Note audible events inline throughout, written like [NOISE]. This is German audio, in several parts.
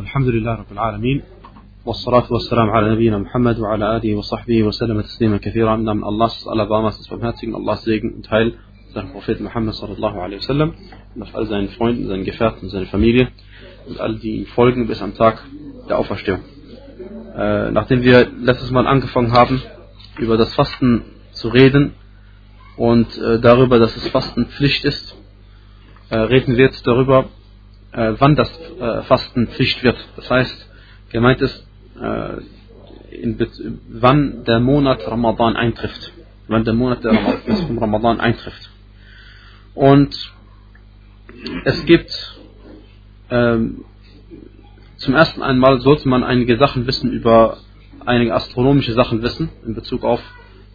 الحمد لله رب العالمين والصلاة والسلام على نبينا Muhammad وعلى آله وصحبه وسلم تسليما كثيرا im Namen Allahs, Alabamas des Barmherzigen, Allahs Segen und Heil seinem Propheten Muhammad sallallahu alaihi wasallam und auf all seinen Freunden, seinen Gefährten, seine Familie und all die ihm folgen bis am Tag der Auferstehung. Äh, nachdem wir letztes Mal angefangen haben, über das Fasten zu reden und äh, darüber, dass das Fasten Pflicht ist, äh, reden wir jetzt darüber, äh, wann das äh, Fasten Pflicht wird. Das heißt, gemeint ist, äh, wann der Monat Ramadan eintrifft. Wann der Monat der Ramadan, [LAUGHS] Ramadan eintrifft. Und es gibt ähm, zum ersten einmal sollte man einige Sachen wissen über einige astronomische Sachen wissen in Bezug auf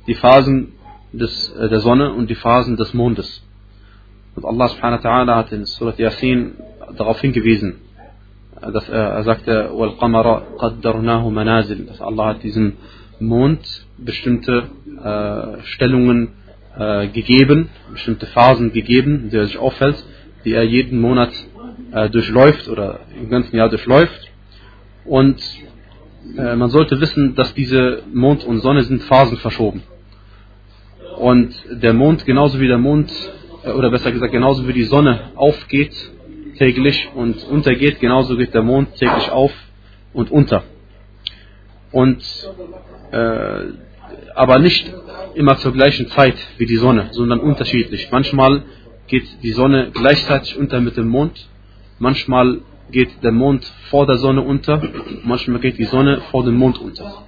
die Phasen des, äh, der Sonne und die Phasen des Mondes. Und Allah subhanahu wa ta'ala hat in Surat Yasin darauf hingewiesen, dass er, er sagte, وَالْقَمَرَ قَدَّرْنَاهُ مَنَازِلِ dass Allah hat diesem Mond bestimmte äh, Stellungen äh, gegeben, bestimmte Phasen gegeben, in der er sich auffällt, die er jeden Monat äh, durchläuft oder im ganzen Jahr durchläuft. Und äh, man sollte wissen, dass diese Mond und Sonne sind Phasen verschoben. Und der Mond, genauso wie der Mond, äh, oder besser gesagt, genauso wie die Sonne aufgeht täglich und untergeht, genauso geht der Mond täglich auf und unter. Und äh, aber nicht immer zur gleichen Zeit wie die Sonne, sondern unterschiedlich. Manchmal geht die Sonne gleichzeitig unter mit dem Mond, manchmal geht der Mond vor der Sonne unter, manchmal geht die Sonne vor dem Mond unter.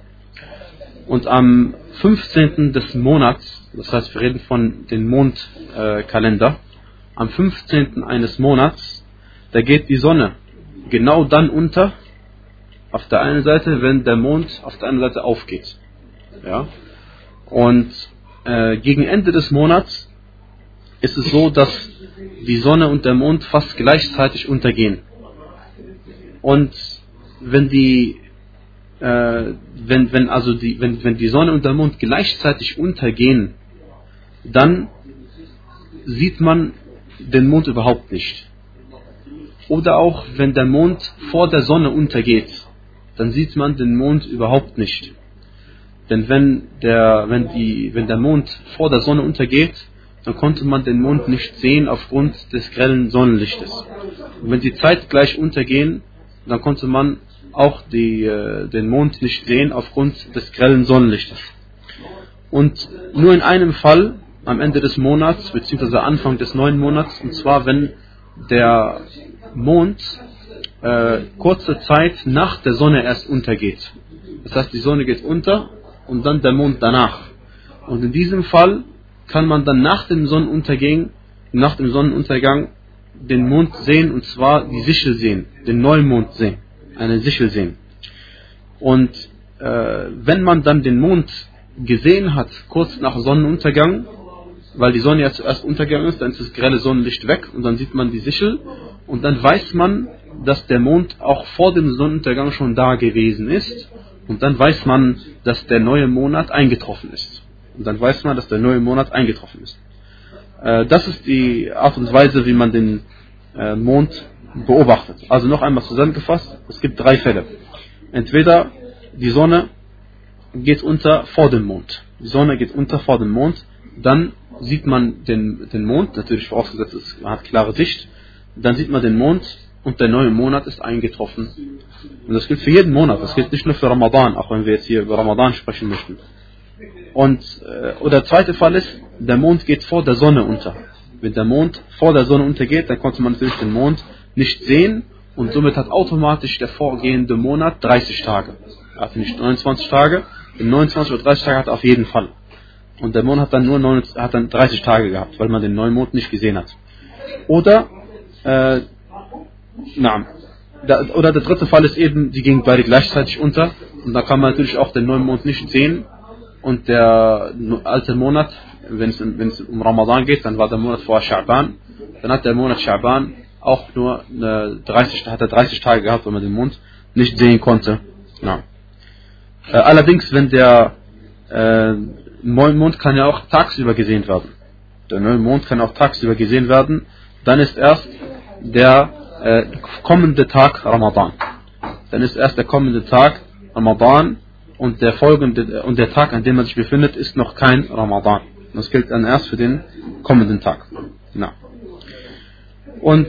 Und am 15. des Monats, das heißt wir reden von dem Mondkalender, äh, am 15. eines Monats, da geht die Sonne genau dann unter, auf der einen Seite, wenn der Mond auf der anderen Seite aufgeht. Ja? Und äh, gegen Ende des Monats ist es so, dass die Sonne und der Mond fast gleichzeitig untergehen. Und wenn die äh, wenn, wenn also die, wenn, wenn die Sonne und der Mond gleichzeitig untergehen, dann sieht man den Mond überhaupt nicht. Oder auch wenn der Mond vor der Sonne untergeht, dann sieht man den Mond überhaupt nicht. Denn wenn der, wenn die, wenn der Mond vor der Sonne untergeht, dann konnte man den Mond nicht sehen aufgrund des grellen Sonnenlichtes. Und wenn die Zeit gleich untergehen, dann konnte man auch die, äh, den Mond nicht sehen aufgrund des grellen Sonnenlichtes. Und nur in einem Fall am Ende des Monats, beziehungsweise Anfang des neuen Monats, und zwar wenn der Mond äh, kurze Zeit nach der Sonne erst untergeht. Das heißt, die Sonne geht unter und dann der Mond danach. Und in diesem Fall kann man dann nach dem Sonnenuntergang, nach dem Sonnenuntergang den Mond sehen und zwar die Sichel sehen, den Neumond sehen, eine Sichel sehen. Und äh, wenn man dann den Mond gesehen hat, kurz nach Sonnenuntergang, weil die Sonne ja zuerst untergegangen ist, dann ist das grelle Sonnenlicht weg und dann sieht man die Sichel und dann weiß man, dass der Mond auch vor dem Sonnenuntergang schon da gewesen ist und dann weiß man, dass der neue Monat eingetroffen ist. Und dann weiß man, dass der neue Monat eingetroffen ist. Äh, das ist die Art und Weise, wie man den äh, Mond beobachtet. Also noch einmal zusammengefasst, es gibt drei Fälle. Entweder die Sonne geht unter vor dem Mond. Die Sonne geht unter vor dem Mond, dann sieht man den, den Mond, natürlich vorausgesetzt, es hat klare Sicht, dann sieht man den Mond und der neue Monat ist eingetroffen. Und das gilt für jeden Monat, das gilt nicht nur für Ramadan, auch wenn wir jetzt hier über Ramadan sprechen möchten. Und äh, oder der zweite Fall ist, der Mond geht vor der Sonne unter. Wenn der Mond vor der Sonne untergeht, dann konnte man natürlich den Mond nicht sehen und somit hat automatisch der vorgehende Monat 30 Tage. Er hatte nicht 29 Tage, in 29 oder 30 Tage hat er auf jeden Fall. Und der Mond hat dann nur 9, hat dann 30 Tage gehabt, weil man den Neumond nicht gesehen hat. Oder äh, na, oder der dritte Fall ist eben, die gingen beide gleichzeitig unter und da kann man natürlich auch den Neumond nicht sehen und der alte Monat, wenn es, um Ramadan geht, dann war der Monat vor Scha'ban, dann hat der Monat Scha'ban auch nur 30, hat er 30 Tage gehabt, wenn man den Mond nicht sehen konnte. Ja. Äh, allerdings, wenn der äh, Neumond kann ja auch tagsüber gesehen werden. Der Neumond kann auch tagsüber gesehen werden. Dann ist erst der äh, kommende Tag Ramadan. dann ist erst der kommende Tag Ramadan und der folgende und der Tag, an dem man sich befindet, ist noch kein Ramadan. Das gilt dann erst für den kommenden Tag. Na. Und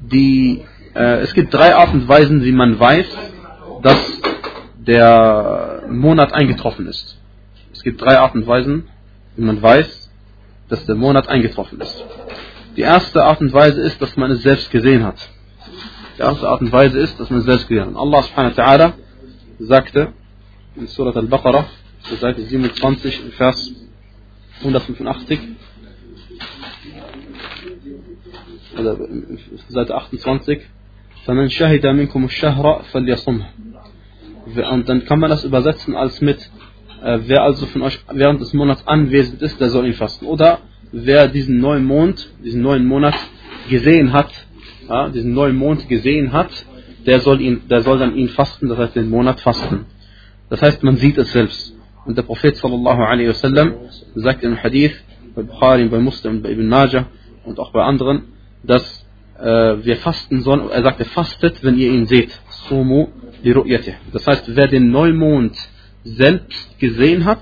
die, äh, es gibt drei Arten und Weisen, wie man weiß, dass der Monat eingetroffen ist Es gibt drei Arten und Weisen, wie man weiß, dass der Monat eingetroffen ist. Die erste Art und Weise ist, dass man es selbst gesehen hat. Die erste Art und Weise ist, dass man es selbst gesehen hat. Allah subhanahu wa ta'ala sagte in Surat al-Baqarah, Seite 27, Vers 185, oder Seite 28, فَمَنْ شَهِدَ مِنْكُمُ الشَّهْرَ فَلْيَصُمْهُ Und dann kann man das übersetzen als mit, äh, wer also von euch während des Monats anwesend ist, der soll ihn fasten. Oder wer diesen neuen Mond, diesen neuen Monat gesehen hat, ja, diesen neuen Mond gesehen hat, der soll, ihn, der soll dann ihn fasten, das heißt den Monat fasten. Das heißt, man sieht es selbst. Und der Prophet sallallahu alaihi wasallam sagt in Hadith, bei Bukhari, bei Muslim, bei Ibn Najah und auch bei anderen, dass äh, wir fasten sollen. Er sagte, fastet, wenn ihr ihn seht. Sumu li Das heißt, wer den Neumond selbst gesehen hat,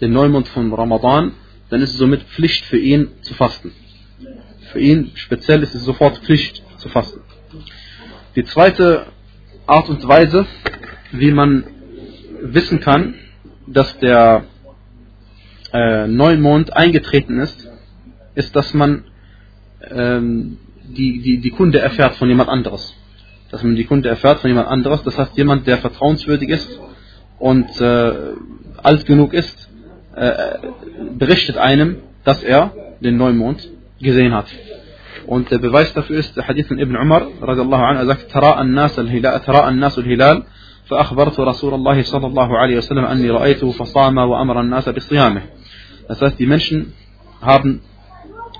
den Neumond von Ramadan, dann ist es somit Pflicht für ihn zu fasten. Für ihn speziell ist es sofort Pflicht zu fasten. Die zweite Art und Weise, wie man wissen kann, dass der äh, Neumond eingetreten ist, ist, dass man ähm, die, die, die Kunde erfährt von jemand anderes. Dass man die Kunde erfährt von jemand anderes, das heißt jemand, der vertrauenswürdig ist und äh, alt genug ist, äh, berichtet einem, dass er den Neumond gesehen hat. Und der Beweis dafür ist der Hadith von Ibn Umar, radiallahu anhu, er sagt, ترى الناس الهلال, ترى الناس الهلال فأخبرت رسول الله صلى الله عليه وسلم أني رأيته فصام وأمر الناس بصيامه. Das heißt, die Menschen haben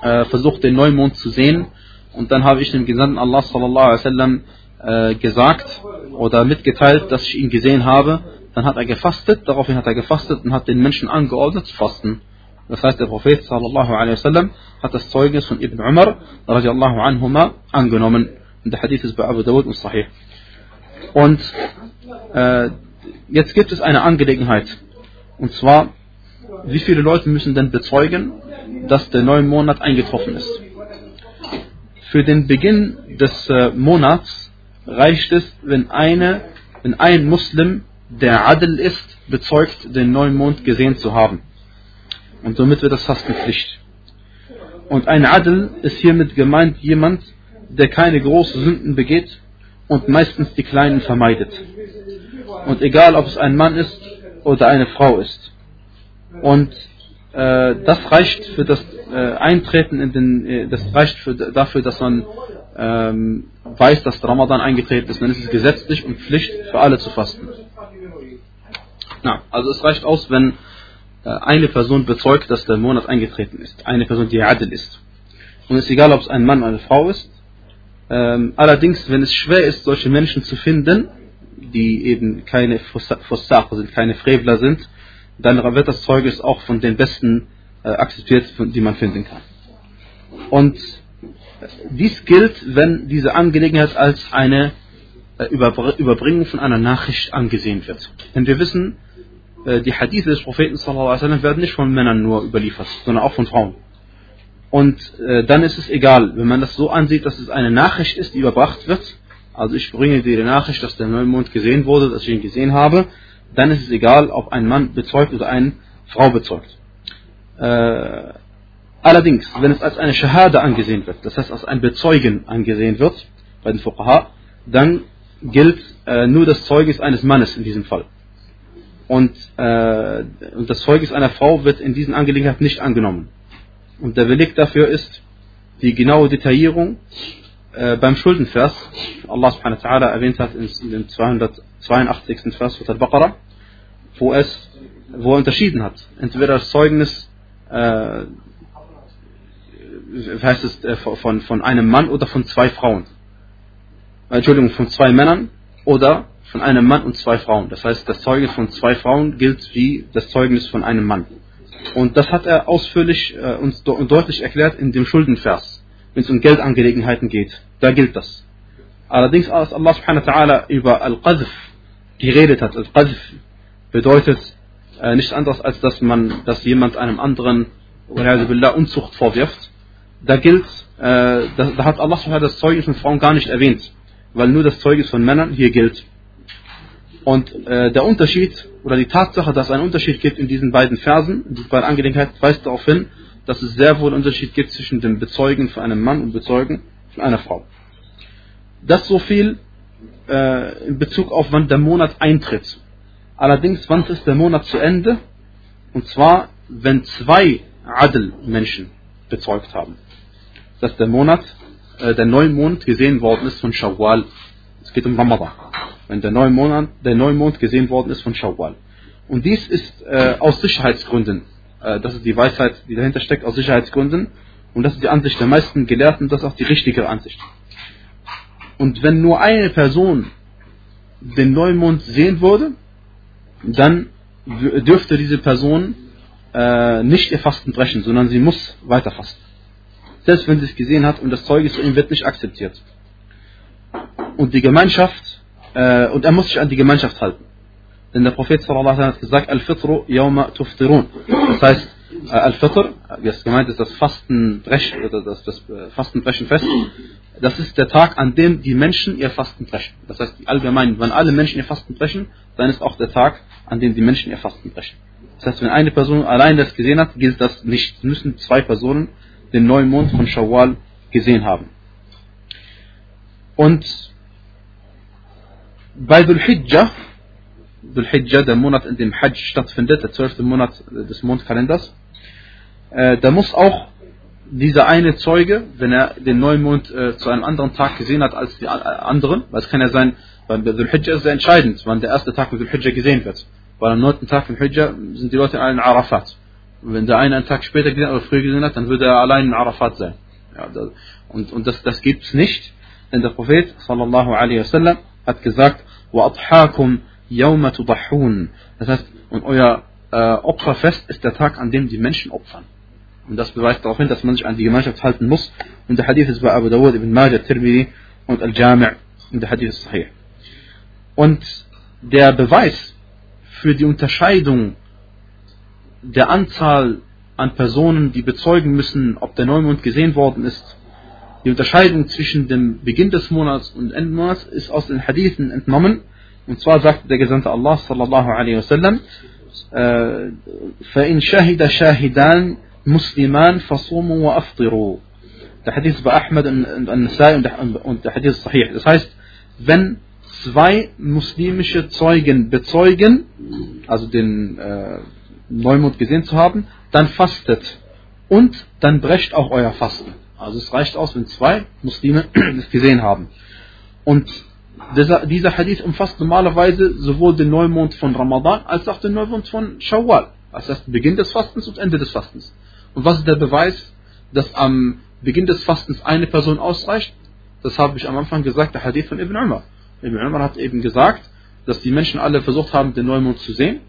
äh, versucht, den Neumond zu sehen und dann habe ich dem Gesandten Allah sallallahu alaihi wasallam äh, gesagt oder mitgeteilt, dass ich ihn gesehen habe. dann hat er gefastet, daraufhin hat er gefastet und hat den Menschen angeordnet zu fasten. Das heißt, der Prophet sallallahu alaihi wasallam hat das Zeugnis von Ibn Umar radiallahu anhuma angenommen. Und der Hadith ist bei Abu Dawud und Sahih. Und äh, jetzt gibt es eine Angelegenheit. Und zwar, wie viele Leute müssen denn bezeugen, dass der neue Monat eingetroffen ist? Für den Beginn des äh, Monats reicht es, wenn, eine, wenn ein Muslim, der Adl ist, bezeugt, den neuen Mond gesehen zu haben. Und somit wird das Fastenpflicht. Und ein Adl ist hiermit gemeint jemand, der keine großen Sünden begeht und meistens die kleinen vermeidet. Und egal, ob es ein Mann ist oder eine Frau ist. Und äh, das reicht für das äh, Eintreten in den, äh, das reicht für, dafür, dass man ähm, weiß, dass Ramadan eingetreten ist. Dann ist es gesetzlich und Pflicht für alle zu fasten. Na, also es reicht aus, wenn äh, eine Person bezeugt, dass der Monat eingetreten ist. Eine Person, die Adel ist. Und es ist egal, ob es ein Mann oder eine Frau ist. Ähm, allerdings, wenn es schwer ist, solche Menschen zu finden, die eben keine Fossache sind, keine Frevler sind, dann wird das Zeugnis auch von den Besten äh, akzeptiert, die man finden kann. Und dies gilt, wenn diese Angelegenheit als eine äh, Überbringung von einer Nachricht angesehen wird. Denn wir wissen, die Hadithe des Propheten sallam, werden nicht von Männern nur überliefert, sondern auch von Frauen. Und äh, dann ist es egal, wenn man das so ansieht, dass es eine Nachricht ist, die überbracht wird. Also ich bringe dir die Nachricht, dass der Neumond gesehen wurde, dass ich ihn gesehen habe. Dann ist es egal, ob ein Mann bezeugt oder eine Frau bezeugt. Äh, allerdings, wenn es als eine Shahada angesehen wird, das heißt als ein Bezeugen angesehen wird, bei den Fuqaha, dann gilt äh, nur das Zeugnis eines Mannes in diesem Fall und, äh, und das Zeugnis einer Frau wird in diesen Angelegenheiten nicht angenommen. Und der Beleg dafür ist die genaue Detaillierung äh, beim Schuldenvers. Allah subhanahu wa ta'ala erwähnt hat in, in dem 282. Vers Al-Baqarah, wo wo er unterschieden hat. Entweder das Zeugnis äh, heißt es äh, von, von einem Mann oder von zwei Frauen. Entschuldigung, von zwei Männern oder von einem Mann und zwei Frauen. Das heißt, das Zeugnis von zwei Frauen gilt wie das Zeugnis von einem Mann. Und das hat er ausführlich äh, uns deutlich erklärt in dem Schuldenvers, wenn es um Geldangelegenheiten geht. Da gilt das. Allerdings, als Allah subhanahu wa ta'ala über Al-Qadf geredet hat, Al-Qadf bedeutet äh, nichts anderes, als dass man, dass jemand einem anderen Unzucht vorwirft. Da gilt, äh, da, da, hat Allah subhanahu das Zeugnis von Frauen gar nicht erwähnt, weil nur das Zeugnis von Männern hier gilt. Und äh, der Unterschied oder die Tatsache, dass es einen Unterschied gibt in diesen beiden Versen, in diesen beiden Angelegenheiten, weist darauf hin, dass es sehr wohl einen Unterschied gibt zwischen dem Bezeugen von einem Mann und Bezeugen von einer Frau. Das so viel äh, in Bezug auf wann der Monat eintritt. Allerdings, wann ist der Monat zu Ende? Und zwar, wenn zwei Adel-Menschen bezeugt haben. Dass der Monat, äh, der Neumond gesehen worden ist von Shawwal. Es geht um Ramadan. Wenn der Neumond, der Neumond gesehen worden ist von Shawwal. Und dies ist äh, aus Sicherheitsgründen, äh, das ist die Weisheit, die dahinter steckt, aus Sicherheitsgründen. Und das ist die Ansicht der meisten Gelehrten, das ist auch die richtige Ansicht. Und wenn nur eine Person den Neumond sehen würde, dann dürfte diese Person äh, nicht ihr Fasten brechen, sondern sie muss weiter fasten. Selbst wenn sie es gesehen hat und das Zeugnis von ihm wird nicht akzeptiert. Und die Gemeinschaft, äh, und er muss sich an die Gemeinschaft halten. Denn der Prophet sallallahu hat gesagt, Al-Fitru yawma tuftirun. Das heißt, äh, Al-Fitr, wie es gemeint ist, das Fastenbrechen, das, das äh, Fastenbrechenfest, das ist der Tag, an dem die Menschen ihr Fasten brechen. Das heißt, allgemein, wenn alle Menschen ihr Fasten brechen, dann ist auch der Tag, an dem die Menschen ihr Fasten brechen. Das heißt, wenn eine Person allein das gesehen hat, gilt das nicht. Müssen zwei Personen den neuen Mond von Shawwal gesehen haben. Und bei Dhul Hijjah, Dhul Hijjah, der Monat, in dem Hajj stattfindet, der zwölfte Monat des Mondkalenders, äh, da muss auch dieser eine Zeuge, wenn er den Neumond äh, zu einem anderen Tag gesehen hat als die anderen, weil es kann ja sein, weil der Dhul Hijjah ist sehr entscheidend, wann der erste Tag von Dhul Hijjah gesehen wird. Weil am neunten Tag von Hijjah sind die Leute in Arafat. Und wenn der eine einen Tag später gesehen oder früher gesehen hat, dann würde er allein in Arafat sein. Ja, und, und das, das gibt es nicht, denn der Prophet sallallahu alaihi wasallam hat gesagt, وَأَضْحَاكُمْ يَوْمَ تُضَحُونَ Das heißt, und euer äh, Opferfest ist der Tag, an dem die Menschen opfern. Und das beweist darauf hin, dass man sich an die Gemeinschaft halten muss. Und der Hadith ist bei Abu Dawud, Ibn Majah, Tirmidhi und Al-Jami' und der Hadith ist sahih. Und der Beweis für die Unterscheidung der Anzahl an Personen, die bezeugen müssen, ob der Neumond gesehen worden ist, die Unterscheidung zwischen dem Beginn des Monats und Ende des Monats ist aus den Hadithen entnommen. Und zwar sagte der Gesandte Allah sallallahu alaihi wasallam, فإن شهد شاهدان مسلمان فصوموا وأفطروا. Der Hadith bei Ahmed und An-Nasai und der Hadith ist sahih. Das heißt, wenn zwei muslimische Zeugen bezeugen, also den äh, Neumond gesehen zu haben, dann fastet und dann brecht auch euer Fasten. Also es reicht aus, wenn zwei Muslime [CLEARS THROAT] es gesehen haben. Und dieser, Hadith umfasst normalerweise sowohl den Neumond von Ramadan als auch den Neumond von Shawwal. Das heißt Beginn des Fastens und Ende des Fastens. Und was ist der Beweis, dass am Beginn des Fastens eine Person ausreicht? Das habe ich am Anfang gesagt, der Hadith von Ibn Umar. Ibn Umar hat eben gesagt, dass die Menschen alle versucht haben, den Neumond zu sehen.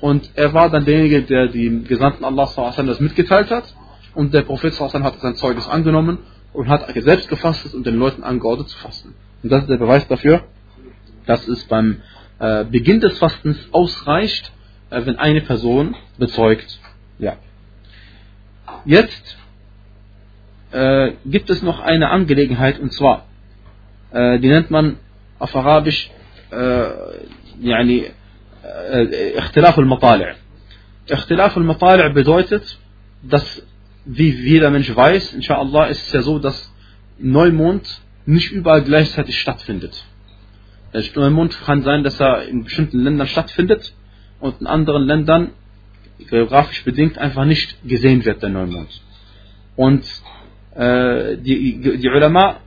Und er war dann derjenige, der dem Gesandten Allah das mitgeteilt hat. Und der Prophet hat sein Zeugnis angenommen und hat selbst gefastet und den Leuten angeordnet zu fasten. Und das ist der Beweis dafür, dass es beim äh, Beginn des Fastens ausreicht, äh, wenn eine Person bezeugt. Ja. Jetzt äh, gibt es noch eine Angelegenheit und zwar, äh, die nennt man auf Arabisch يعني اختلاف المطالع اختلاف المطالع bedeutet dass wie jeder Mensch weiß inshallah ist es ja so dass Neumond nicht überall gleichzeitig stattfindet der Neumond kann sein dass er in bestimmten Ländern stattfindet und in anderen Ländern geografisch bedingt einfach nicht gesehen wird der Neumond und äh, die, die Ulama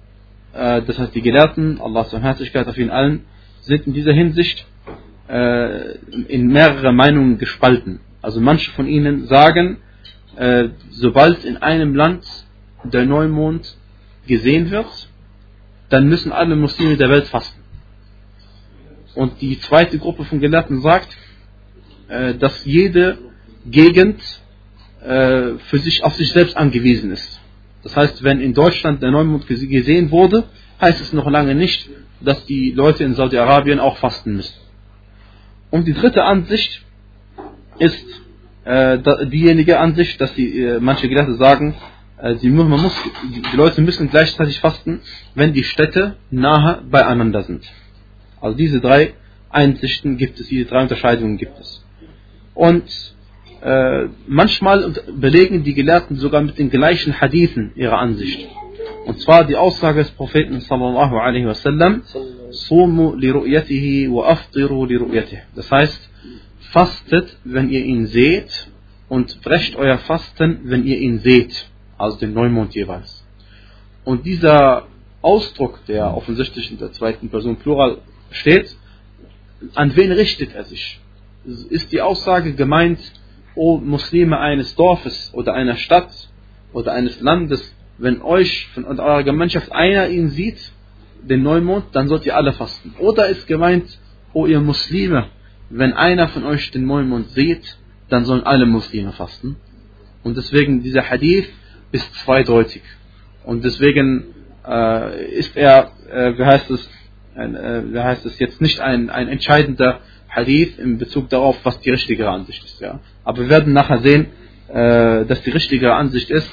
äh, das heißt die Gelehrten, Allahs Barmherzigkeit auf ihnen allen, sind in dieser Hinsicht äh, in mehrere Meinungen gespalten. Also manche von ihnen sagen, äh, sobald in einem Land der Neumond gesehen wird, dann müssen alle Muslime der Welt fasten. Und die zweite Gruppe von Gelehrten sagt, dass jede Gegend für sich auf sich selbst angewiesen ist. Das heißt, wenn in Deutschland der Neumond gesehen wurde, heißt es noch lange nicht, dass die Leute in Saudi-Arabien auch fasten müssen. Und die dritte Ansicht ist äh, diejenige Ansicht, dass die, äh, manche Gelehrte sagen, äh, die, man muss, die Leute müssen gleichzeitig fasten, wenn die Städte nahe beieinander sind. Also diese drei Einsichten gibt es, diese drei Unterscheidungen gibt es. Und äh, manchmal belegen die Gelehrten sogar mit den gleichen Hadithen ihre Ansicht. Und zwar die Aussage des Propheten sallallahu alaihi wasallam, Sumu li ru'yatihi wa aftiru li ru'yatihi. Das heißt, fastet, wenn ihr ihn seht und brecht euer Fasten, wenn ihr ihn seht, also den Neumond jeweils. Und dieser Ausdruck, der offensichtlich in der zweiten Person Plural steht, an wen richtet er sich? Ist die Aussage gemeint, O Muslime eines Dorfes oder einer Stadt oder eines Landes, wenn euch von eurer Gemeinschaft einer ihn sieht, den Neumond, dann sollt ihr alle fasten. Oder ist gemeint, O ihr Muslime, wenn einer von euch den Neumond sieht, dann sollen alle Muslime fasten. Und deswegen dieser Hadith ist zweideutig. Und deswegen äh, ist er, äh, wie heißt es, äh, wie heißt es jetzt nicht ein, ein entscheidender Hadith in Bezug darauf, was die richtige Ansicht ist. Ja. Aber wir werden nachher sehen, äh, dass die richtige Ansicht ist,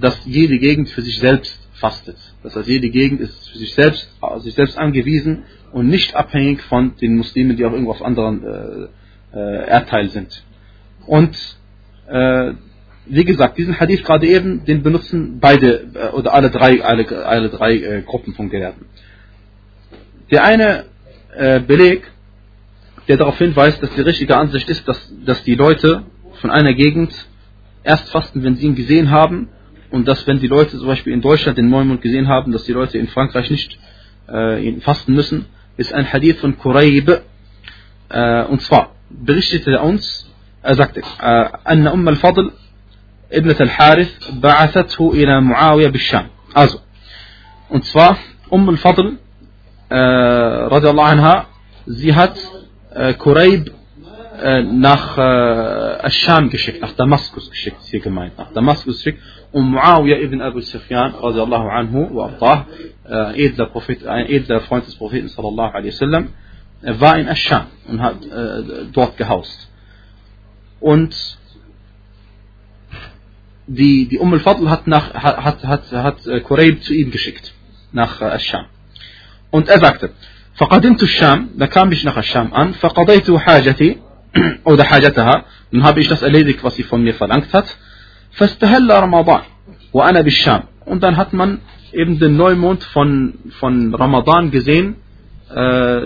dass jede Gegend für sich selbst fastet. Das heißt, jede Gegend ist für sich selbst, also sich selbst angewiesen und nicht abhängig von den Muslimen, die auch irgendwo auf anderen äh, äh, Erdteil sind. Und äh, wie gesagt, diesen Hadith gerade eben, den benutzen beide äh, oder alle drei, alle, alle drei äh, Gruppen von Gelehrten. Der eine äh, Beleg der darauf hinweist, dass die richtige Ansicht ist, dass, dass die Leute von einer Gegend erst fasten, wenn sie ihn gesehen haben und dass wenn die Leute zum Beispiel in Deutschland den Neumond gesehen haben, dass die Leute in Frankreich nicht äh, ihn fasten müssen, ist ein Hadith von Quraib äh, und zwar berichtete er uns, er sagte, أن أم الفضل ابنة الحارث بعثته إلى معاوية بالشام. Also, und zwar Umm al-Fadl äh, radiallahu anha, sie hat äh, Kureib äh, nach äh, Ascham geschickt, nach Damaskus geschickt, ist hier gemeint, nach Damaskus geschickt, und Muawiyah ibn Abu Sufyan, radiallahu anhu, wa ardah, ein edler, Prophet, ein edler Freund des Propheten, sallallahu alaihi wasallam, war in Ascham und hat äh, dort gehaust. Und die, die Umm al-Fadl hat, nach, hat, hat, hat Kureib zu ihm geschickt, nach äh, Ascham. Und er sagte, فقدمت الشام da kam ich nach Ascham an فقضيت حاجتي [CLEARS THROAT] oder حاجتها dann habe ich das erledigt was sie von mir verlangt hat فاستهل رمضان وأنا بالشام und dann hat man eben den Neumond von, von Ramadan gesehen äh,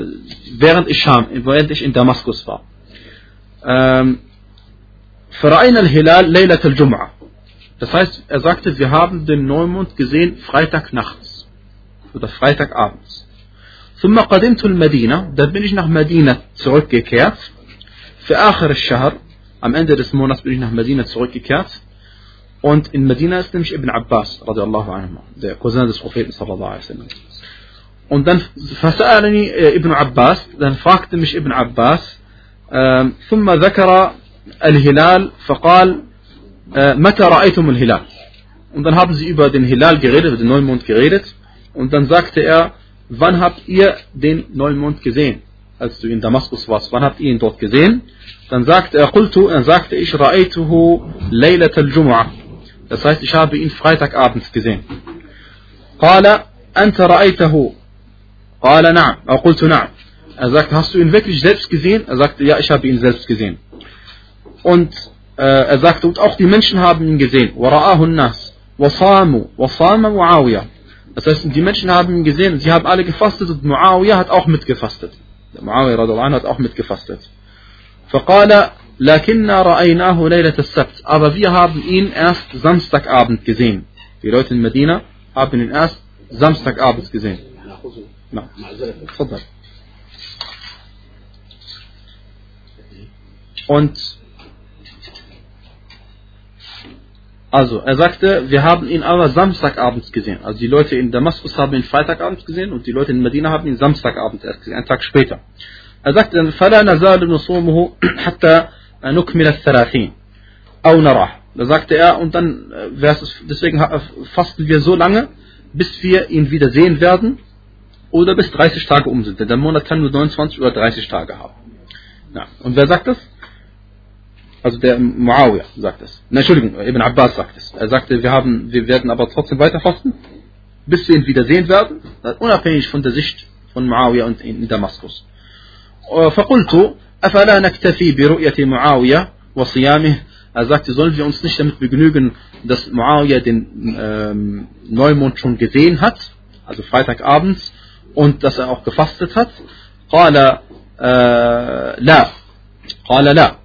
während ich Scham, während ich in Damaskus war ähm, فرأينا الهلال ليلة الجمعة das heißt er sagte wir haben den Neumond gesehen Freitag nachts oder Freitagabends ثم قدمت المدينة dann bin ich nach Medina zurückgekehrt für آخر الشهر am Ende des Monats bin ich nach Medina zurückgekehrt und in Medina ist nämlich Ibn Abbas radiallahu anhu, der Cousin des Propheten sallallahu alaihi wasallam und dann فسألني ابن عباس dann fragte mich Ibn Abbas ثم ذكر الهلال فقال متى رأيتم الهلال und dann haben sie über den Hilal geredet, über den Neumond geredet und dann sagte er wann habt ihr den Neumond gesehen? Als du in Damaskus warst, wann habt ihr ihn dort gesehen? Dann sagte er, qultu, dann sagte ich, ra'aytuhu laylat al-jum'ah. Das heißt, ich habe ihn Freitagabend gesehen. Qala, anta ra'aytahu. Qala na'am, er qultu na'am. Er sagte, hast du ihn wirklich selbst gesehen? Er sagte, ja, ich habe ihn selbst gesehen. Und äh, er sagte, und auch die Menschen haben ihn gesehen. وَرَآهُ النَّاسِ وَصَامُوا وَصَامَ مُعَاوِيَةً das heißt, die Menschen haben ihn gesehen, sie haben alle gefastet und Muawiyah hat auch mitgefastet. Der Muawiyah radhiallahu hat auch mitgefastet. فقال لكننا رأيناه ليلة السبت aber wir haben ihn erst Samstagabend gesehen. Die Leute in Medina haben ihn erst Samstagabend gesehen. Na, Und Also, er sagte, wir haben ihn aber Samstagabends gesehen. Also die Leute in Damaskus haben ihn Freitagabends gesehen und die Leute in Medina haben ihn Samstagabends erst gesehen, einen Tag später. Er sagte dann, فَلَا نَزَالُ نُصُومُهُ حَتَّى نُكْمِلَ الثَّلَاثِينَ أو نراه. Da sagte er, und dann, deswegen fasten wir so lange, bis wir ihn wieder sehen werden oder bis 30 Tage um sind. Denn der Monat kann nur 29 oder 30 Tage haben. Ja. Und wer sagt das? Also der Muawiyah sagt es. Nein, Entschuldigung, Ibn Abbas sagt es. Er sagte, wir, haben, wir werden aber trotzdem weiter fasten, bis wir ihn wiedersehen werden, unabhängig von der Sicht von Muawiyah und in Damaskus. فقلت أفلا نكتفي برؤية معاوية وصيامه er sagte, sollen wir uns nicht damit begnügen, dass Muawiyah den ähm, Neumond schon gesehen hat, also Freitagabends, und dass er auch gefastet hat? قال äh, لا قال لا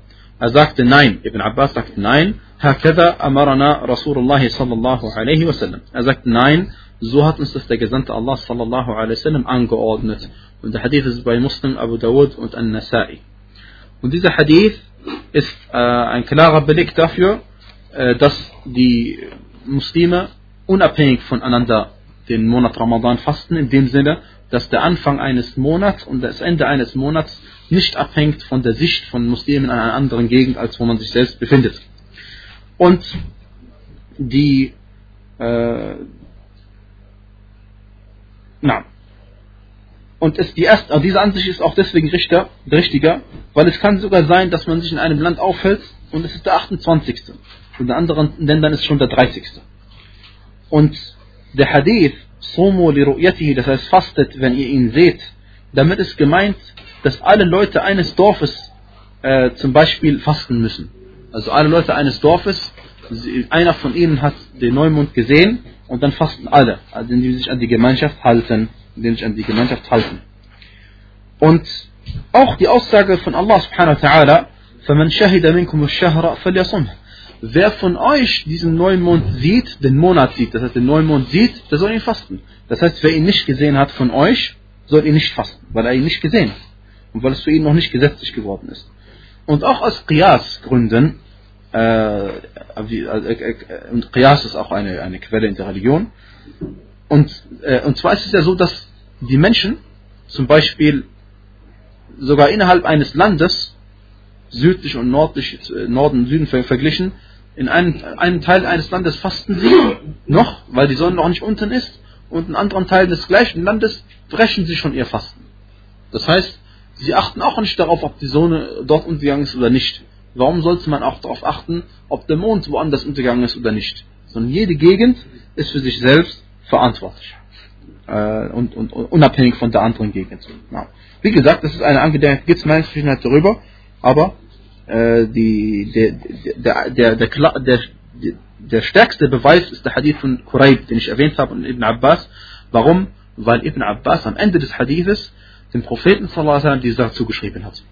er sagte nein. Ibn Abbas sagt nein. Hakada amarana Rasulullah sallallahu alaihi wasallam. Er sagt nein. So hat uns das der Gesandte Allah sallallahu alaihi wasallam angeordnet. Und der Hadith ist bei Muslim, Abu Dawud und An-Nasai. Und dieser Hadith ist äh, ein klarer Beleg dafür, äh, dass die Muslime unabhängig voneinander den Monat Ramadan fasten, in dem Sinne, dass der Anfang eines Monats und das Ende eines Monats nicht abhängt von der Sicht von Muslimen in einer anderen Gegend, als wo man sich selbst befindet. Und die äh, na, und ist die erste, diese Ansicht ist auch deswegen richter, richtiger, weil es kann sogar sein, dass man sich in einem Land aufhält und es ist der 28. Und in anderen Ländern ist es schon der 30. Und der Hadith Somo li ru'yatihi, das heißt fastet, wenn ihr ihn seht. Damit ist gemeint, dass alle Leute eines Dorfes äh, zum Beispiel fasten müssen. Also alle Leute eines Dorfes, einer von ihnen hat den Neumond gesehen und dann fasten alle, also indem sie sich an die Gemeinschaft halten, indem sie sich an die Gemeinschaft halten. Und auch die Aussage von Allah subhanahu wa ta'ala, فَمَنْ شَهِدَ مِنْكُمُ الشَّهْرَ فَلْيَصُمْهُ Wer von euch diesen Neumond sieht, den Monat sieht, das heißt den Neumond sieht, der soll ihn fasten. Das heißt, wer ihn nicht gesehen hat von euch, soll ihn nicht fasten, weil er ihn nicht gesehen hat. Und weil es für ihn noch nicht gesetzlich geworden ist. Und auch aus Qiyas-Gründen, äh, äh, äh, und Qiyas ist auch eine, eine Quelle in der Religion, und, äh, und zwar ist es ja so, dass die Menschen zum Beispiel sogar innerhalb eines Landes, südlich und nördlich, äh, Norden und Süden verglichen, in einem, einem Teil eines Landes fasten sie noch, weil die Sonne noch nicht unten ist, und in anderen Teilen des gleichen Landes brechen sie schon ihr Fasten. Das heißt, sie achten auch nicht darauf, ob die Sonne dort untergegangen ist oder nicht. Warum sollte man auch darauf achten, ob der Mond woanders untergegangen ist oder nicht? Sondern jede Gegend ist für sich selbst verantwortlich. Äh, und, und, und, unabhängig von der anderen Gegend. Ja. Wie gesagt, das ist eine Angelegenheit, gibt es Meinungsverschiedenheit darüber, aber äh, die, der, der, der, der, der, stärkste Beweis ist der Hadith von Quraib, den ich erwähnt habe, und Ibn Abbas. Warum? Weil Ibn Abbas am Ende des Hadithes dem Propheten sallallahu die Sache zugeschrieben hat.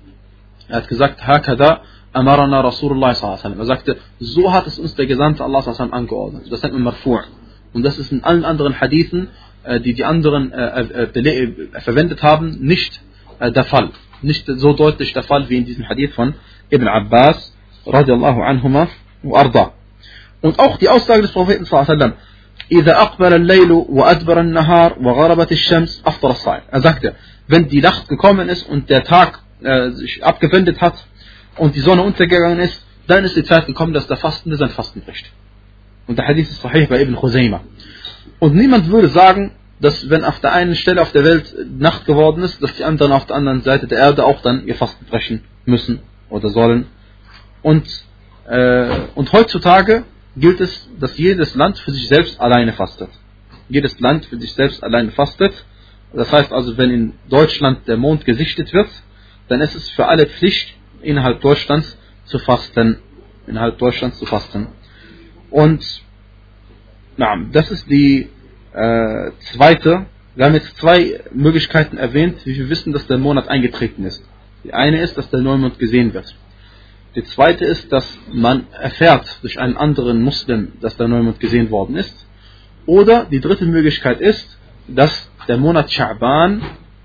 Er hat gesagt, Hakada amarana Rasulullah sallallahu Er sagte, so hat es uns der Gesandte Allah sallallahu angeordnet. Das nennt man Marfu' Und das ist in allen anderen Hadithen, äh, die die anderen äh, verwendet haben, nicht der Fall. Nicht so deutlich der Fall wie in diesem Hadith von Ibn Abbas radiallahu anhuma wa arda. Und auch die Aussage des Propheten sallallahu إذا أقبل الليل وأدبر النهار وغربت الشمس أفطر الصائم. Er sagte, wenn die Nacht gekommen ist und der Tag äh, sich abgewendet hat und die Sonne untergegangen ist, dann ist die Zeit gekommen, dass der Fastende sein Fasten bricht. Und der Hadith ist sahih bei Ibn Khuzaymah. Und niemand würde sagen, dass wenn auf der einen Stelle auf der Welt Nacht geworden ist, dass die anderen auf der anderen Seite der Erde auch dann ihr Fasten brechen müssen oder sollen. Und, äh, und heutzutage gilt es, dass jedes Land für sich selbst alleine fastet. Jedes Land für sich selbst alleine fastet. Das heißt also, wenn in Deutschland der Mond gesichtet wird, dann ist es für alle Pflicht, innerhalb Deutschlands zu fasten. Innerhalb Deutschlands zu fasten. Und na, das ist die äh, zweite. Wir haben jetzt zwei Möglichkeiten erwähnt, wie wir wissen, dass der Monat eingetreten ist. Die eine ist, dass der Neumond gesehen wird. Die zweite ist, dass man erfährt durch einen anderen Muslim, dass der Neumond gesehen worden ist. Oder die dritte Möglichkeit ist, dass der Monat Sha'ban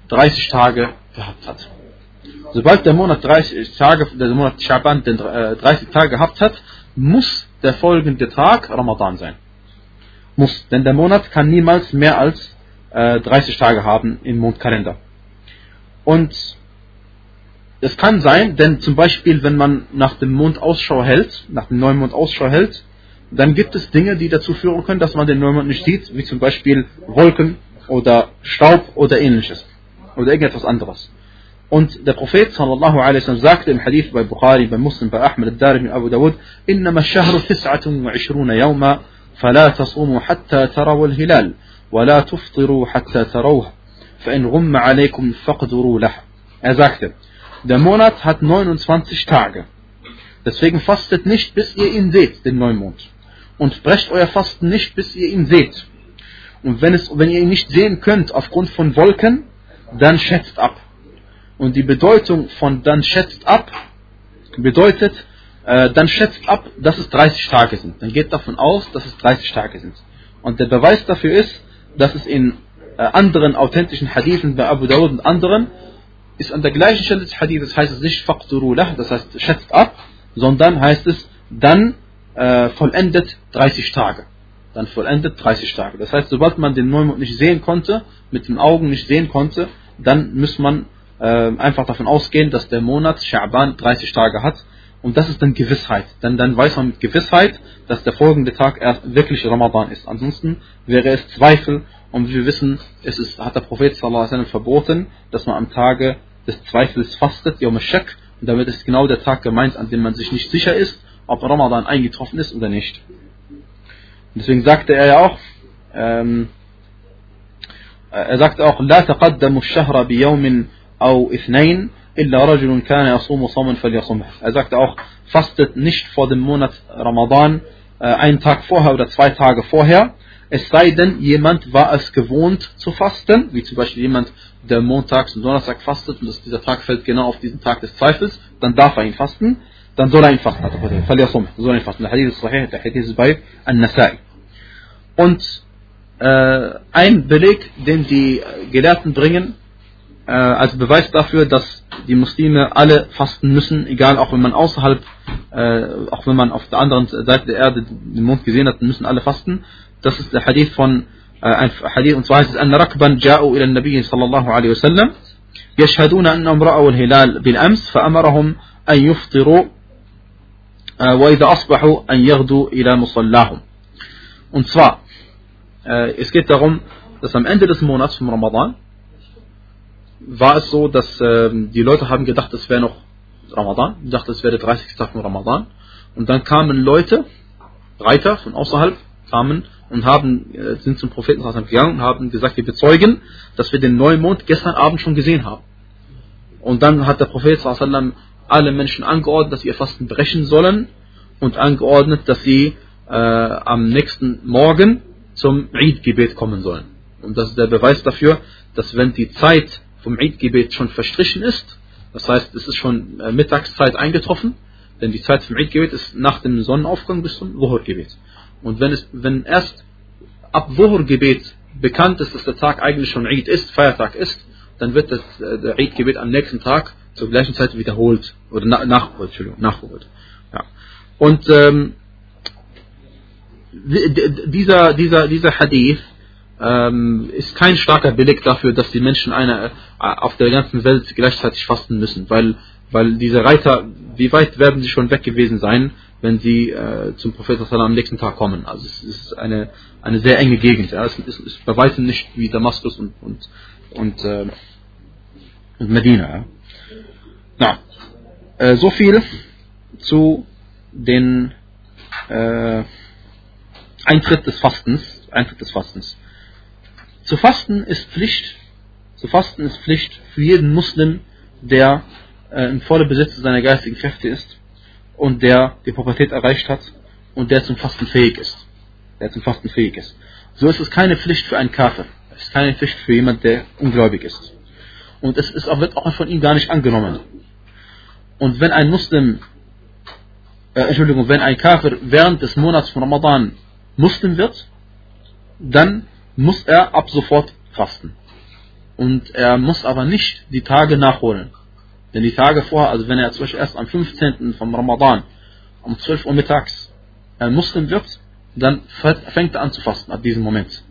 30 Tage gehabt hat. Sobald der Monat 30 Tage, der Monat Sha'ban 30 äh, Tage gehabt hat, muss der folgende Tag Ramadan sein. Muss, denn der Monat kann niemals mehr als äh, 30 Tage haben im Mondkalender. Und es kann sein, denn zum Beispiel, wenn man nach dem Mond Ausschau hält, nach dem Neumond Ausschau hält, dann gibt es Dinge, die dazu führen können, dass man den Neumond nicht sieht, wie zum Beispiel Wolken oder Staub oder ähnliches. Oder irgendetwas anderes. Und der Prophet sallallahu alaihi wasallam sagte im Hadith bei Bukhari, bei Muslim, bei Ahmed al-Darimi, Abu Dawud, إنما الشهر تسعة وعشرون يوما فلا تصوموا حتى تروا الهلال ولا تفطروا حتى تروه فإن غم عليكم فاقدروا له. Er sagte, der Monat hat 29 Tage. Deswegen fastet nicht, bis ihr ihn seht, den Neumond. Und brecht euer Fasten nicht, bis ihr ihn seht. Und wenn, es, wenn ihr ihn nicht sehen könnt aufgrund von Wolken, dann schätzt ab. Und die Bedeutung von dann schätzt ab bedeutet, äh, dann schätzt ab, dass es 30 Tage sind. Dann geht davon aus, dass es 30 Tage sind. Und der Beweis dafür ist, dass es in äh, anderen authentischen Hadithen bei Abu Dawud und anderen ist an der gleichen Stelle des Hadiths heißt es nicht faqduru lah, das heißt schätzt ab, sondern heißt es dann äh, vollendet 30 Tage. Dann vollendet 30 Tage. Das heißt, sobald man den Neumond nicht sehen konnte, mit den Augen nicht sehen konnte, dann muss man äh, einfach davon ausgehen, dass der Monat Sha'ban 30 Tage hat. Und das ist dann Gewissheit. Denn dann weiß man mit Gewissheit, dass der folgende Tag erst wirklich Ramadan ist. Ansonsten wäre es Zweifel. Und wir wissen, es ist, hat der Prophet sallallahu verboten, dass man am Tage des Zweifels fastet, Yom Shak. Und damit ist genau der Tag gemeint, an dem man sich nicht sicher ist, ob Ramadan eingetroffen ist oder nicht. Und deswegen sagte er ja auch, ähm, er sagte auch, لا تقدموا الشهر بيوم أو اثنين إلا رجل كان يصوم صوما فليصومه. Er sagte auch, fastet nicht vor dem Monat Ramadan äh, einen Tag vorher oder zwei Tage vorher, es sei denn, jemand war es gewohnt zu fasten, wie zum Beispiel jemand, der montags und Donnerstag fastet und dieser Tag fällt genau auf diesen Tag des Zweifels, dann darf er ihn fasten, dann soll er ihn fasten. Also, soll er ihn fasten. Der Hadith ist sahih, der Hadith ist bei An-Nasai. Und äh, ein Beleg, den die Gelehrten bringen, äh, als Beweis dafür, dass die Muslime alle fasten müssen, egal auch wenn man außerhalb, äh, auch wenn man auf der anderen Seite der Erde den Mond gesehen hat, müssen alle fasten. Das ist der Hadith von äh, ein Hadith und zwar heißt es أن ركبا جاءوا إلى النبي صلى الله عليه وسلم يشهدون أنهم رأوا الهلال بالأمس فأمرهم أن يفطروا وإذا أصبحوا أن يغدوا إلى مصلاهم. Und zwar, äh, es geht darum, dass am Ende des Monats vom Ramadan war es so, dass äh, die Leute haben gedacht, es wäre noch Ramadan, die dachten, es wäre der 30. Tag von Ramadan. Und dann kamen Leute, Reiter von außerhalb, kamen und haben, äh, sind zum Propheten gegangen und haben gesagt, wir bezeugen, dass wir den Neumond gestern Abend schon gesehen haben. Und dann hat der Prophet alle Menschen angeordnet, dass sie ihr Fasten brechen sollen und angeordnet, dass sie äh, am nächsten Morgen zum Eid-Gebet kommen sollen. Und das ist der Beweis dafür, dass wenn die Zeit vom Eid-Gebet schon verstrichen ist, das heißt, es ist schon äh, Mittagszeit eingetroffen, denn die Zeit vom Eid-Gebet ist nach dem Sonnenaufgang bis zum Wuhur-Gebet. Und wenn, es, wenn erst ab Wuhur-Gebet bekannt ist, dass der Tag eigentlich schon Eid ist, Feiertag ist, dann wird das, äh, der Eid-Gebet am nächsten Tag zur gleichen Zeit wiederholt oder na, nachgeholt, Entschuldigung, nachgeholt. Ja. Und ähm, dieser, dieser, dieser Hadith ähm, ist kein starker Beleg dafür, dass die Menschen eine, äh, auf der ganzen Welt gleichzeitig fasten müssen, weil, weil diese Reiter, wie weit werden sie schon weg gewesen sein, wenn sie äh, zum Propheten am nächsten Tag kommen. Also es ist eine, eine sehr enge Gegend. Ja. Es ist, ist bei weitem nicht wie Damaskus und, und, und, äh, Medina. Ja. Na, äh, so viel zu den äh, Eintritt des Fastens. Eintritt des Fastens. Zu fasten ist Pflicht. Zu fasten ist Pflicht für jeden Muslim, der äh, im vollen Besitz seiner geistigen Kräfte ist und der die Pubertät erreicht hat und der zum Fasten fähig ist. Der zum Fasten fähig ist. So ist es keine Pflicht für einen Kafir. Es ist keine Pflicht für jemand, der ungläubig ist. Und es ist, wird auch von ihm gar nicht angenommen. Und wenn ein Muslim, äh, Entschuldigung, wenn ein Kafir während des Monats von Ramadan Muslim wird, dann muss er ab sofort fasten. Und er muss aber nicht die Tage nachholen. Denn die Tage vorher, also wenn er zum Beispiel erst am 15. vom Ramadan um 12 Uhr mittags ein Muslim wird, dann fängt er an zu fasten ab diesem Moment.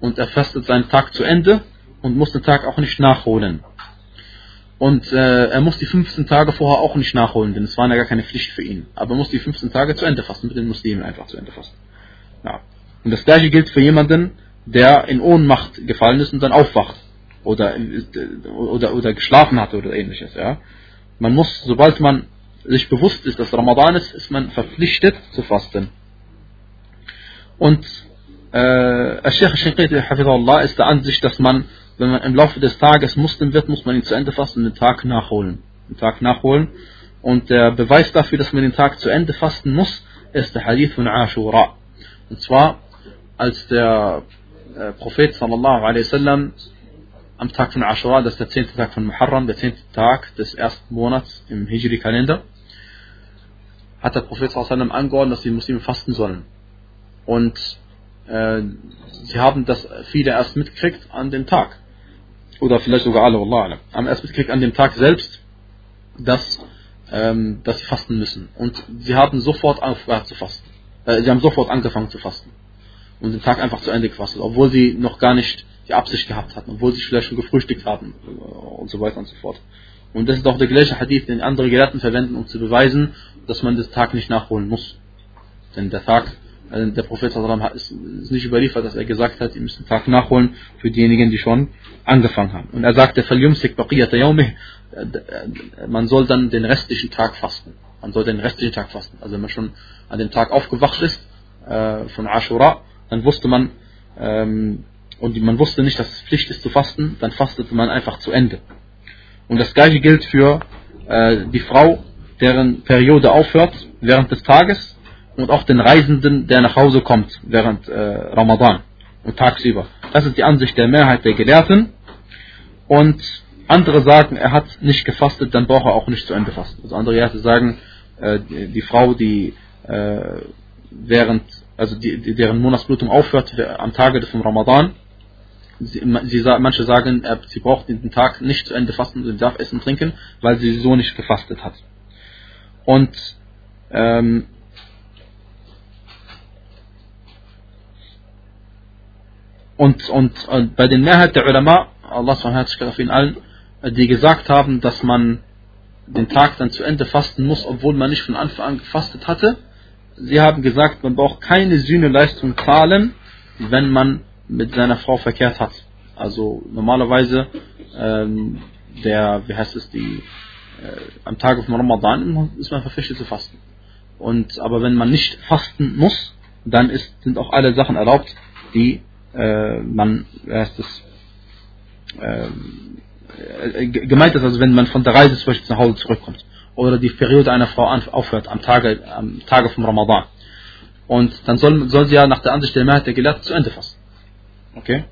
Und er fastet seinen Tag zu Ende und muss den Tag auch nicht nachholen. Und äh, er muss die 15 Tage vorher auch nicht nachholen, denn es war ja gar keine Pflicht für ihn. Aber er muss die 15 Tage zu Ende fasten, mit den Muslimen einfach zu Ende fasten. Ja. Und das gleiche gilt für jemanden, der in Ohnmacht gefallen ist und dann aufwacht oder, oder, oder geschlafen hat oder ähnliches. Ja. Man muss, sobald man sich bewusst ist, dass Ramadan ist, ist man verpflichtet zu fasten. Und äh, Sheikh Shinqiti ist der Ansicht, dass man, wenn man im Laufe des Tages Muslim wird, muss man ihn zu Ende fasten und den Tag nachholen. Den Tag nachholen. Und der Beweis dafür, dass man den Tag zu Ende fasten muss, ist der Hadith von Ashura. Und zwar, als der äh, Prophet sallallahu alaihi wasallam am Tag von Ashura, das ist der zehnte Tag von Muharram, der zehnte Tag des ersten Monats im Hijri-Kalender, hat der Prophet sallallahu alaihi wasallam angeordnet, dass die Muslime fasten sollen. Und äh, sie haben das viele erst mitgekriegt an dem Tag. Oder vielleicht sogar alle, Allah Haben erst mitgekriegt an dem Tag selbst, dass, ähm, dass sie fasten müssen. Und sie haben sofort aufgehört zu fasten. Äh, sie haben sofort angefangen zu fasten. Und den Tag einfach zu Ende gefastet, obwohl sie noch gar nicht die Absicht gehabt hatten, obwohl sie vielleicht schon gefrühstückt haben äh, und so weiter und so fort. Und das ist auch der gleiche Hadith, den andere Gelehrten verwenden, um zu beweisen, dass man den Tag nicht nachholen muss. Denn der Tag also der Prophet ist, nicht überliefert, dass er gesagt hat, ihr müsst den Tag nachholen für diejenigen, die schon angefangen haben. Und er sagte, man soll dann den restlichen Tag fasten. Man soll den restlichen Tag fasten. Also wenn man schon an dem Tag aufgewacht ist, äh, von Ashura, dann wusste man, ähm, und man wusste nicht, dass es Pflicht ist zu fasten, dann fastete man einfach zu Ende. Und das gleiche gilt für äh, die Frau, deren Periode aufhört während des Tages und auch den Reisenden, der nach Hause kommt während äh, Ramadan und tagsüber. Das ist die Ansicht der Mehrheit der Gelehrten. Und andere sagen, er hat nicht gefastet, dann braucht er auch nicht zu Ende fasten. Also andere Gelehrte sagen, äh, die, Frau, die äh, während, also die, deren Monatsblutung aufhört am Tage des Ramadan, sie, sie, manche sagen, er, sie braucht den Tag nicht zu Ende fasten, sie darf essen und trinken, weil sie so nicht gefastet hat. Und ähm, Und, und, und bei den Mehrheit der Ulama, Allah subhanahu auf ihnen allen, die gesagt haben, dass man den Tag dann zu Ende fasten muss, obwohl man nicht von Anfang an gefastet hatte, sie haben gesagt, man braucht keine Sühneleistung zahlen, wenn man mit seiner Frau verkehrt hat. Also normalerweise ähm, der, wie heißt es, die äh, am Tag von Ramadan ist man verpflichtet zu fasten. Und aber wenn man nicht fasten muss, dann ist, sind auch alle Sachen erlaubt, die äh, man, heißt es, äh, gemeint ist also, wenn man von der Reise zum Beispiel nach Hause zurückkommt oder die Periode einer Frau aufhört am Tage, am Tage vom Ramadan. Und dann soll, soll sie ja nach der Ansicht der Mehrheit der Gelehrten zu Ende fasten. Okay?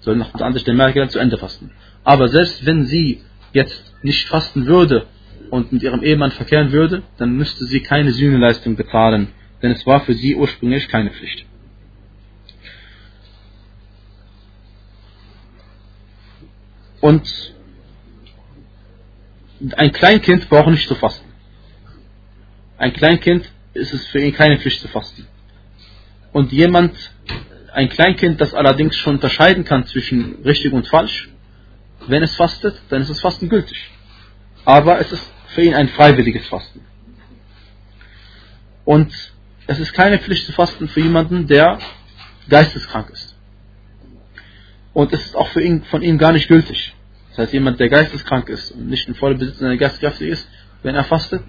Soll nach der Ansicht der Mehrheit der Gelehrten zu Ende fasten. Aber selbst wenn sie jetzt nicht fasten würde und mit ihrem Ehemann verkehren würde, dann müsste sie keine Sühneleistung bezahlen, denn es war für sie ursprünglich keine Pflicht. Und ein Kleinkind braucht nicht zu fasten. Ein Kleinkind ist es für ihn keine Pflicht zu fasten. Und jemand, ein Kleinkind, das allerdings schon unterscheiden kann zwischen richtig und falsch, wenn es fastet, dann ist das Fasten gültig. Aber es ist für ihn ein freiwilliges Fasten. Und es ist keine Pflicht zu fasten für jemanden, der geisteskrank ist. Und es ist auch für ihn, von ihm gar nicht gültig. Das heißt, jemand, der geisteskrank ist und nicht in vollem Besitz seiner Geistkraft ist, wenn er fastet,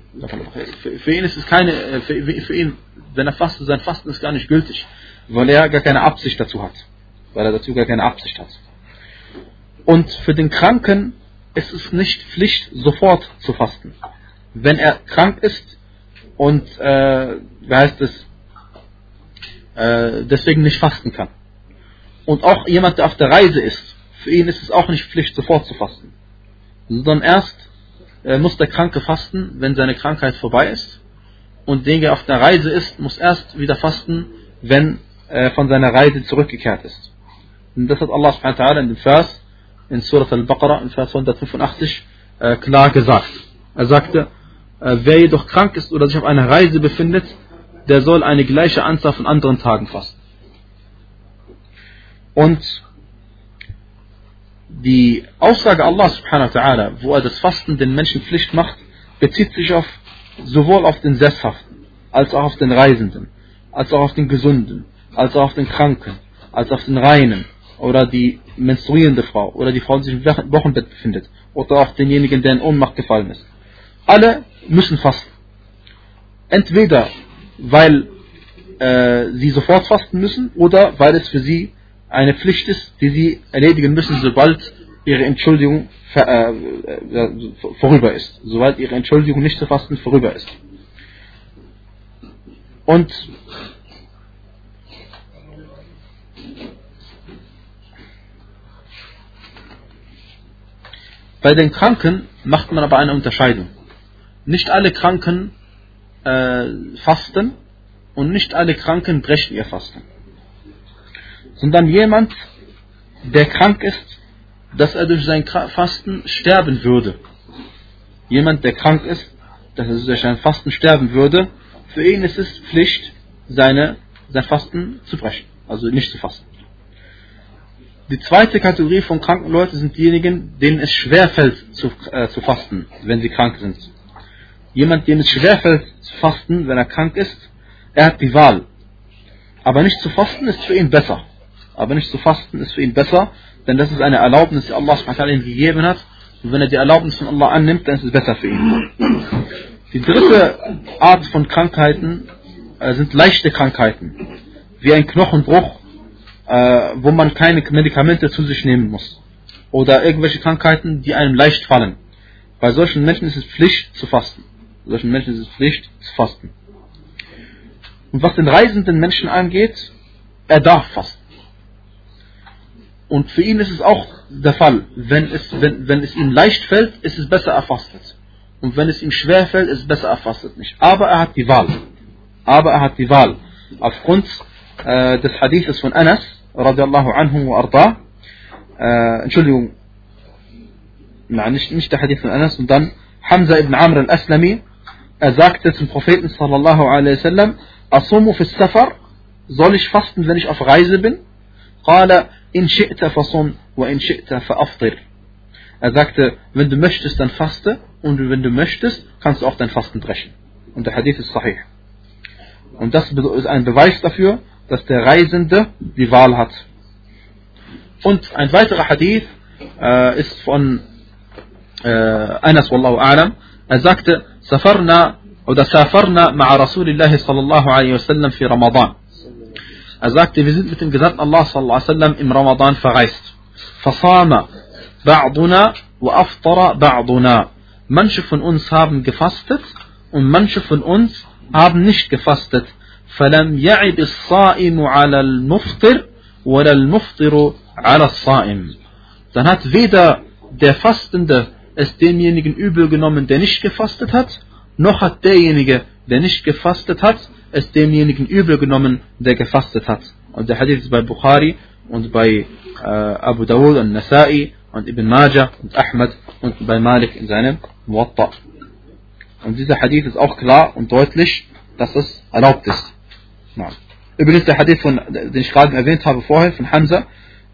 für, ihn ist es keine, äh, für, für, ihn, wenn er fastet, sein Fasten ist gar nicht gültig, weil er gar keine Absicht dazu hat. Weil er dazu gar keine Absicht hat. Und für den Kranken ist es nicht Pflicht, sofort zu fasten. Wenn er krank ist und, äh, wie heißt es, äh, deswegen nicht fasten kann und auch jemand, der auf der Reise ist, für ihn ist es auch nicht Pflicht, sofort zu fasten. Sondern erst äh, muss der Kranke fasten, wenn seine Krankheit vorbei ist. Und der, der auf der Reise ist, muss erst wieder fasten, wenn er von seiner Reise zurückgekehrt ist. Und das hat Allah subhanahu in dem Vers, in Surah Al-Baqarah, in Vers 185, äh, klar gesagt. Er sagte, äh, wer jedoch krank ist oder sich auf einer Reise befindet, der soll eine gleiche Anzahl von anderen Tagen fasten. Und die Aussage Allah subhanahu wa ta'ala, wo er das Fasten den Menschen Pflicht macht, bezieht sich auf, sowohl auf den Sesshaften, als auch auf den Reisenden, als auch auf den Gesunden, als auch auf den Kranken, als auf den Reinen oder die menstruierende Frau oder die Frau, die sich im Wochenbett befindet oder auch denjenigen, der in Ohnmacht gefallen ist. Alle müssen fasten. Entweder weil äh, sie sofort fasten müssen oder weil es für sie eine Pflicht ist, die sie erledigen müssen, sobald ihre Entschuldigung äh, äh, vorüber ist. Sobald ihre Entschuldigung nicht zu fasten vorüber ist. Und bei den Kranken macht man aber eine Unterscheidung. Nicht alle Kranken äh, fasten und nicht alle Kranken brechen ihr Fasten. Sondern jemand, der krank ist, dass er durch sein Fasten sterben würde. Jemand, der krank ist, dass er durch sein Fasten sterben würde, für ihn ist es Pflicht, seine, sein Fasten zu brechen, also nicht zu fasten. Die zweite Kategorie von kranken Leuten sind diejenigen, denen es schwerfällt zu, äh, zu fasten, wenn sie krank sind. Jemand, dem es schwerfällt zu fasten, wenn er krank ist, er hat die Wahl. Aber nicht zu fasten ist für ihn besser. Aber nicht zu fasten ist für ihn besser, denn das ist eine Erlaubnis, die Allah ihm gegeben hat. Und wenn er die Erlaubnis von Allah annimmt, dann ist es besser für ihn. Die dritte Art von Krankheiten äh, sind leichte Krankheiten, wie ein Knochenbruch, äh, wo man keine Medikamente zu sich nehmen muss. Oder irgendwelche Krankheiten, die einem leicht fallen. Bei solchen Menschen ist es Pflicht zu fasten. Bei solchen Menschen ist es Pflicht zu fasten. Und was den reisenden Menschen angeht, er darf fasten. Und für ihn ist es auch der Fall, wenn es, wenn, wenn es ihm leicht fällt, ist es besser, er fastet. Und wenn es ihm schwer fällt, ist es besser, er fastet nicht. Aber er hat die Wahl. Aber er hat die Wahl. Aufgrund äh, des Hadithes von Anas, radiallahu anhu wa arda, äh, Entschuldigung, nein, nicht, nicht der Hadith von Anas, und dann Hamza ibn Amr al-Aslami, er sagte zum Propheten sallallahu alaihi wasallam, Asumu fi safar, soll ich fasten, wenn ich auf Reise bin? قال in shi'ta fasun wa in shi'ta fa'aftir. Er sagte, wenn du möchtest, dann faste und wenn du möchtest, kannst du auch dein Fasten brechen. Und der Hadith ist sahih. Und das ist ein Beweis dafür, dass der Reisende die Wahl hat. Und ein weiterer Hadith äh, ist von äh, Anas Wallahu A'lam. Er sagte, Safarna oder Safarna ma'a Rasulillahi sallallahu alaihi wasallam fi Ramadan. Er sagte, wir sind mit dem Gesandten Allah sallallahu alaihi wasallam im Ramadan verreist. Fasama ba'duna wa aftara ba'duna. Manche von uns haben gefastet und manche von uns haben nicht gefastet. فلم يعب الصائم على المفطر ولا المفطر على الصائم. Dann hat weder der Fastende es demjenigen übel genommen, der nicht gefastet hat, noch hat derjenige, der nicht gefastet hat, es demjenigen übel genommen, der gefastet hat. Und der Hadith ist bei Bukhari und bei äh, Abu Dawud und Nasa'i und Ibn Majah und Ahmad und bei Malik in seinem Muwatta. Und dieser Hadith ist auch klar und deutlich, dass es erlaubt ist. Übrigens der Hadith, von, den ich gerade erwähnt habe vorher, von Hamza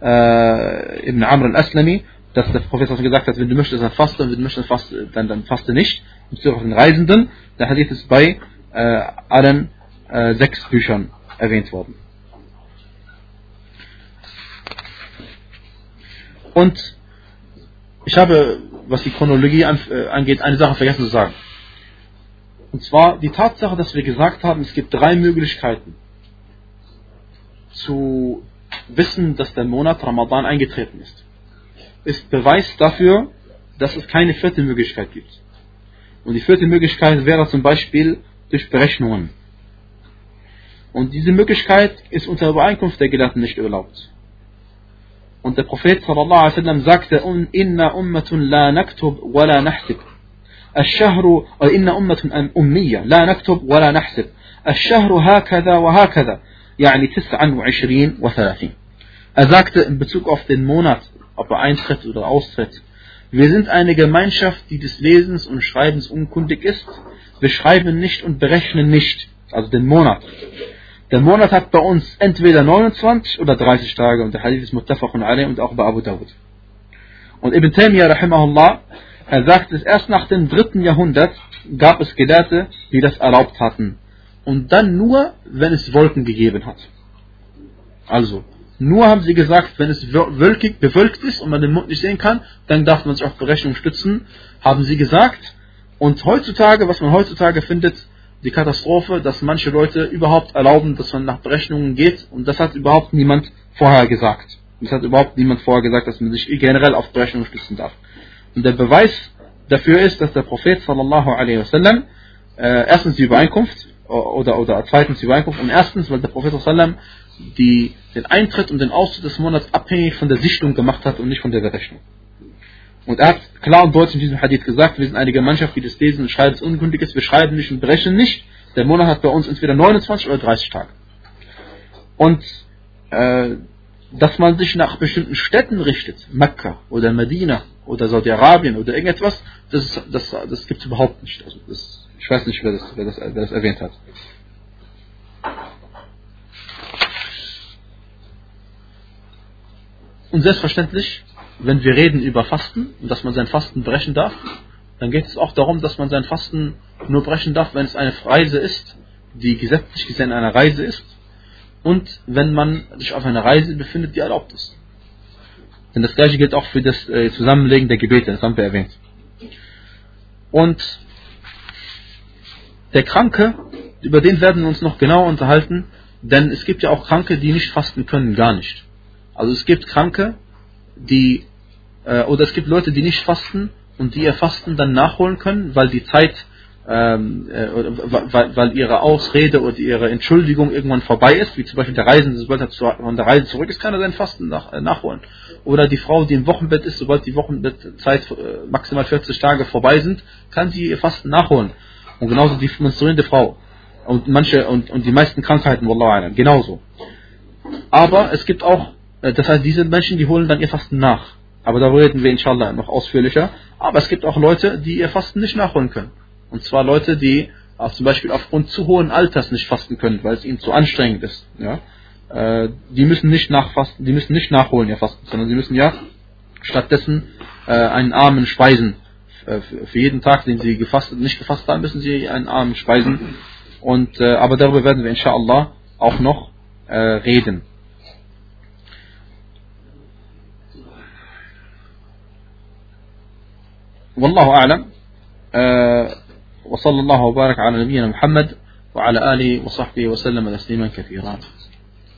äh, Ibn Amr al-Aslami, dass der Prophet gesagt hat, wenn du möchtest, dann faste, und wenn du möchtest, dann faste nicht. Und auf den Reisenden, der Hadith ist bei äh, allen äh, sechs Büchern erwähnt worden. Und ich habe, was die Chronologie äh, angeht, eine Sache vergessen zu sagen. Und zwar die Tatsache, dass wir gesagt haben, es gibt drei Möglichkeiten zu wissen, dass der Monat Ramadan eingetreten ist, ist Beweis dafür, dass es keine vierte Möglichkeit gibt. Und die vierte Möglichkeit wäre zum Beispiel durch Berechnungen. Und diese Möglichkeit ist unter Übereinkunft der Gelehrten nicht erlaubt. Und der Prophet sallallahu alaihi wasallam sagte, inna ummatun la naktub wa la nahsib. الشهر إن أمة أمية لا نكتب ولا نحسب الشهر هكذا وهكذا يعني تسعا وعشرين وثلاثين Er sagte in Bezug auf den Monat, ob er eintritt oder austritt, wir sind eine Gemeinschaft, die des Lesens und Schreibens unkundig ist. Wir schreiben nicht und berechnen nicht, also den Monat. Der Monat hat bei uns entweder 29 oder 30 Tage und der Hadith ist muttafaqun alayh und auch bei Abu Dawud. Und Ibn Taymiyyah rahimahullah, er sagt es erst nach dem dritten Jahrhundert gab es Gelehrte, die das erlaubt hatten. Und dann nur, wenn es Wolken gegeben hat. Also, Nur haben sie gesagt, wenn es wölkig, bewölkt ist und man den Mond nicht sehen kann, dann darf man sich auf Berechnung stützen, haben sie gesagt. Und heutzutage, was man heutzutage findet, die Katastrophe, dass manche Leute überhaupt erlauben, dass man nach Berechnungen geht und das hat überhaupt niemand vorher gesagt. Das hat überhaupt niemand vorher gesagt, dass man sich generell auf Berechnungen stützen darf. Und der Beweis dafür ist, dass der Prophet sallallahu alaihi wasallam äh, erstens die Übereinkunft oder, oder zweitens die Übereinkunft und erstens, weil der Prophet sallam die, den Eintritt und den Austritt des Monats abhängig von der Sichtung gemacht hat und nicht von der Berechnung. Und er hat klar und deutlich in diesem Hadith gesagt, wir sind eine Gemeinschaft, die das lesen und schreiben, es ungültig ist, wir schreiben nicht und berechnen nicht. Der Monat hat bei uns entweder 29 oder 30 Tage. Und äh, dass man sich nach bestimmten Städten richtet, Mekka oder Medina oder Saudi-Arabien oder irgendetwas, das, das, das gibt es überhaupt nicht. Also das, ich weiß nicht, wer das, wer, das, wer das erwähnt hat. Und selbstverständlich, wenn wir reden über Fasten und dass man sein Fasten brechen darf, dann geht es auch darum, dass man sein Fasten nur brechen darf, wenn es eine Reise ist, die gesetzlich gesehen eine Reise ist und wenn man sich auf einer Reise befindet, die erlaubt ist. Denn das gleiche gilt auch für das äh, Zusammenlegen der Gebete, das haben wir erwähnt. Und der Kranke, über den werden wir uns noch genauer unterhalten, denn es gibt ja auch Kranke, die nicht fasten können, gar nicht. Also es gibt Kranke, die, äh, oder es gibt Leute, die nicht fasten und die ihr Fasten dann nachholen können, weil die Zeit, ähm, äh, weil, weil, ihre Ausrede oder ihre Entschuldigung irgendwann vorbei ist, wie zum Beispiel der Reisende, sobald er von der Reise zurück ist, kann er sein Fasten nach, äh, nachholen. Oder die Frau, die im Wochenbett ist, sobald die Wochenbettzeit äh, maximal 40 Tage vorbei sind, kann sie ihr Fasten nachholen. Und genauso die menstruierende Frau. Und manche, und, und die meisten Krankheiten, Wallah genauso. Aber es gibt auch das heißt, diese Menschen, die holen dann ihr Fasten nach. Aber darüber reden wir inshallah noch ausführlicher. Aber es gibt auch Leute, die ihr Fasten nicht nachholen können. Und zwar Leute, die auch zum Beispiel aufgrund zu hohen Alters nicht fasten können, weil es ihnen zu anstrengend ist. Ja? Äh, die müssen nicht nachfasten, die müssen nicht nachholen ihr Fasten, sondern sie müssen ja stattdessen äh, einen Armen speisen. Für jeden Tag, den sie gefastet, nicht gefasst haben, müssen sie einen Armen speisen. Und, aber darüber werden wir inshallah auch noch reden. والله أعلم. آه وصلى الله وبارك على نبينا محمد وعلى آله وصحبه وسلم تسليما كثيرا.